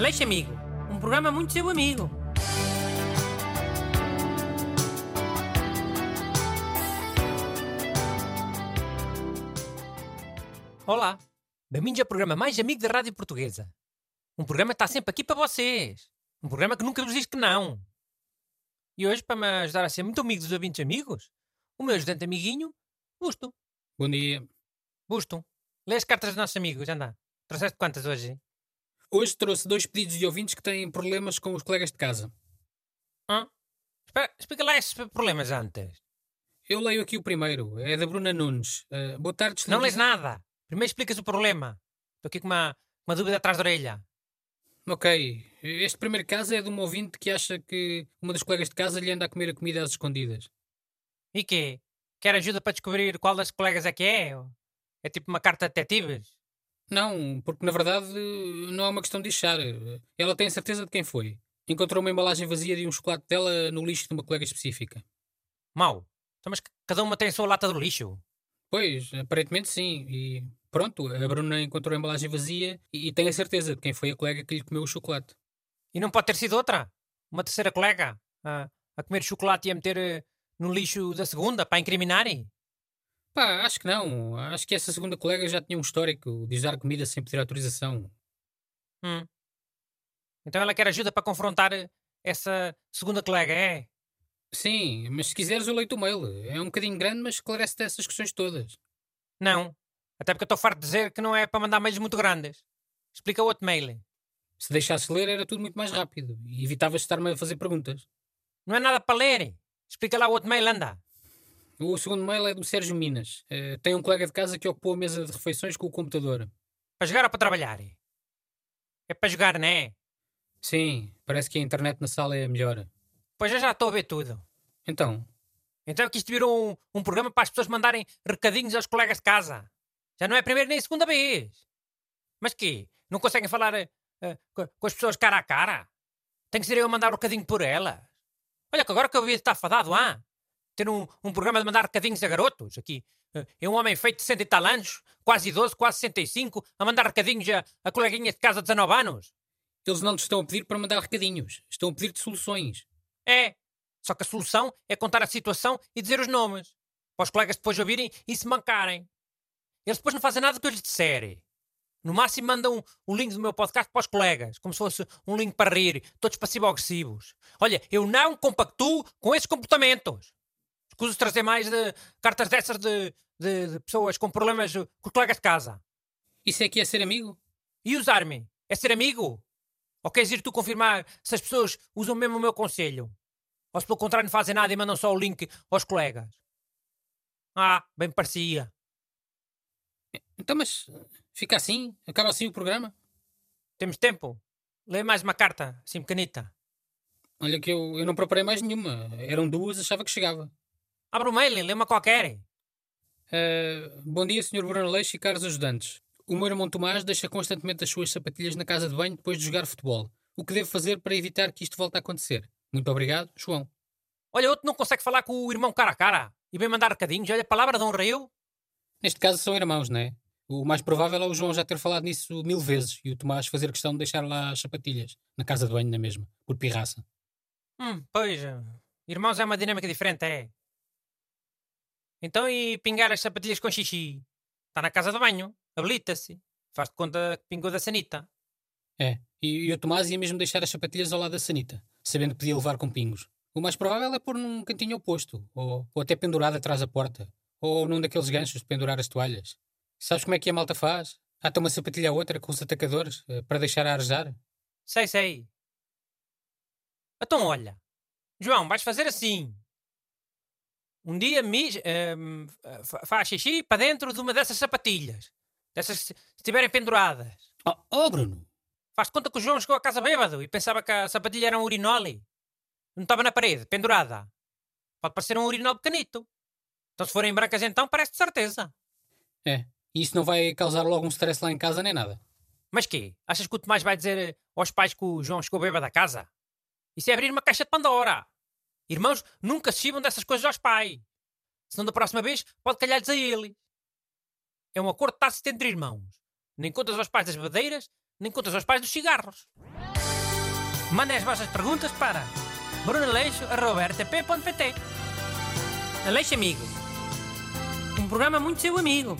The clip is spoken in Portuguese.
Aleixo Amigo, um programa muito seu amigo. Olá, bem-vindos ao programa mais amigo da Rádio Portuguesa. Um programa que está sempre aqui para vocês. Um programa que nunca vos diz que não. E hoje, para me ajudar a ser muito amigo dos ouvintes amigos, o meu ajudante amiguinho, Busto. Bom dia. Busto, lê as cartas dos nossos amigos, anda. Trouxeste quantas hoje? Hoje trouxe dois pedidos de ouvintes que têm problemas com os colegas de casa. Hã? Espera, explica lá esses problemas antes. Eu leio aqui o primeiro, é da Bruna Nunes. Uh, boa tarde, Não lês nada. Primeiro explicas o problema. Estou aqui com uma, uma dúvida atrás da orelha. Ok, este primeiro caso é de um ouvinte que acha que uma das colegas de casa lhe anda a comer a comida às escondidas. E quê? Quer ajuda para descobrir qual das colegas é que é? É tipo uma carta de detetives? Não, porque na verdade não é uma questão de deixar. Ela tem a certeza de quem foi. Encontrou uma embalagem vazia de um chocolate dela no lixo de uma colega específica. Mau. Então, mas cada uma tem a sua lata do lixo. Pois, aparentemente sim. E pronto, a Bruna encontrou a embalagem vazia e, e tem a certeza de quem foi a colega que lhe comeu o chocolate. E não pode ter sido outra? Uma terceira colega? A, a comer chocolate e a meter eh, no lixo da segunda para incriminarem? Pá, acho que não. Acho que essa segunda colega já tinha um histórico de usar comida sem pedir autorização. Hum. Então ela quer ajuda para confrontar essa segunda colega, é? Sim, mas se quiseres eu leio o mail. É um bocadinho grande, mas esclarece-te essas questões todas. Não. Até porque eu estou farto de dizer que não é para mandar mails muito grandes. Explica outro mail. Se deixasses ler era tudo muito mais rápido e evitavas estar-me a fazer perguntas. Não é nada para ler. Explica lá o outro mail, anda. O segundo mail é do Sérgio Minas. Uh, tem um colega de casa que ocupou a mesa de refeições com o computador. Para jogar ou para trabalhar? É para jogar, não é? Sim, parece que a internet na sala é melhor. Pois eu já estou a ver tudo. Então? Então é que isto virou um, um programa para as pessoas mandarem recadinhos aos colegas de casa. Já não é a primeira nem a segunda vez. Mas quê? Não conseguem falar uh, com as pessoas cara a cara? Tem que ser eu a mandar um recadinho por elas. Olha que agora que eu vi estar fadado, ah? Ter um, um programa de mandar recadinhos a garotos aqui. É um homem feito de 60 e tal anos, quase idoso, quase 65, a mandar recadinhos a, a coleguinhas de casa de 19 anos. Eles não te estão a pedir para mandar recadinhos, estão a pedir-te soluções. É, só que a solução é contar a situação e dizer os nomes. Para os colegas depois ouvirem e se mancarem. Eles depois não fazem nada do que eu lhes disser. No máximo mandam o link do meu podcast para os colegas, como se fosse um link para rir, todos passivo-agressivos. Olha, eu não compactuo com esses comportamentos. Escuso trazer mais de cartas dessas de, de, de, pessoas com problemas com colegas de casa. Isso é que é ser amigo? E usar-me? É ser amigo? Ou queres ir tu confirmar se as pessoas usam mesmo o meu conselho? Ou se pelo contrário não fazem nada e mandam só o link aos colegas? Ah, bem parecia. Então, mas fica assim? Acaba assim o programa? Temos tempo? Lê mais uma carta, assim pequenita. Olha que eu, eu não preparei mais nenhuma. Eram duas, achava que chegava. Abra o mail, lê uma qualquer. Uh, bom dia, Sr. Bruno Leixo e caros ajudantes. O meu irmão Tomás deixa constantemente as suas sapatilhas na casa de banho depois de jogar futebol. O que devo fazer para evitar que isto volte a acontecer? Muito obrigado, João. Olha, outro não consegue falar com o irmão cara a cara e bem mandar recadinhos. Olha, a palavra de um rei. Neste caso são irmãos, não é? O mais provável é o João já ter falado nisso mil vezes e o Tomás fazer questão de deixar lá as sapatilhas, na casa de banho na mesma, por pirraça. Hum, pois. Irmãos é uma dinâmica diferente, é? Então e pingar as sapatilhas com xixi? Está na casa de banho, habilita-se. Faz de conta que pingou da sanita. É, e, e o Tomás ia mesmo deixar as sapatilhas ao lado da sanita, sabendo que podia levar com pingos. O mais provável é pôr num cantinho oposto, ou, ou até pendurado atrás da porta, ou num daqueles ganchos de pendurar as toalhas. Sabes como é que a malta faz? Ata uma sapatilha a outra com os atacadores, eh, para deixar a arejar? Sei, sei. Então olha, João, vais fazer assim um dia mis, um, faz xixi para dentro de uma dessas sapatilhas. Dessas se estiverem penduradas. Oh, oh, Bruno! Faz conta que o João chegou a casa bêbado e pensava que a sapatilha era um urinole. Não estava na parede, pendurada. Pode parecer um urinol pequenito. Então se forem brancas então, parece de certeza. É, e isso não vai causar logo um stress lá em casa nem nada. Mas quê? Achas que o Tomás vai dizer aos pais que o João chegou bêbado a casa? Isso é abrir uma caixa de Pandora. Irmãos nunca se chibam dessas coisas aos pais. Senão da próxima vez pode calhar-lhes a eles. É um acordo tácito entre irmãos. Nem contas aos pais das badeiras, nem contas aos pais dos cigarros. Mandem as vossas perguntas para brunaleixo.rtp.pt Aleixo Amigo. Um programa muito seu amigo.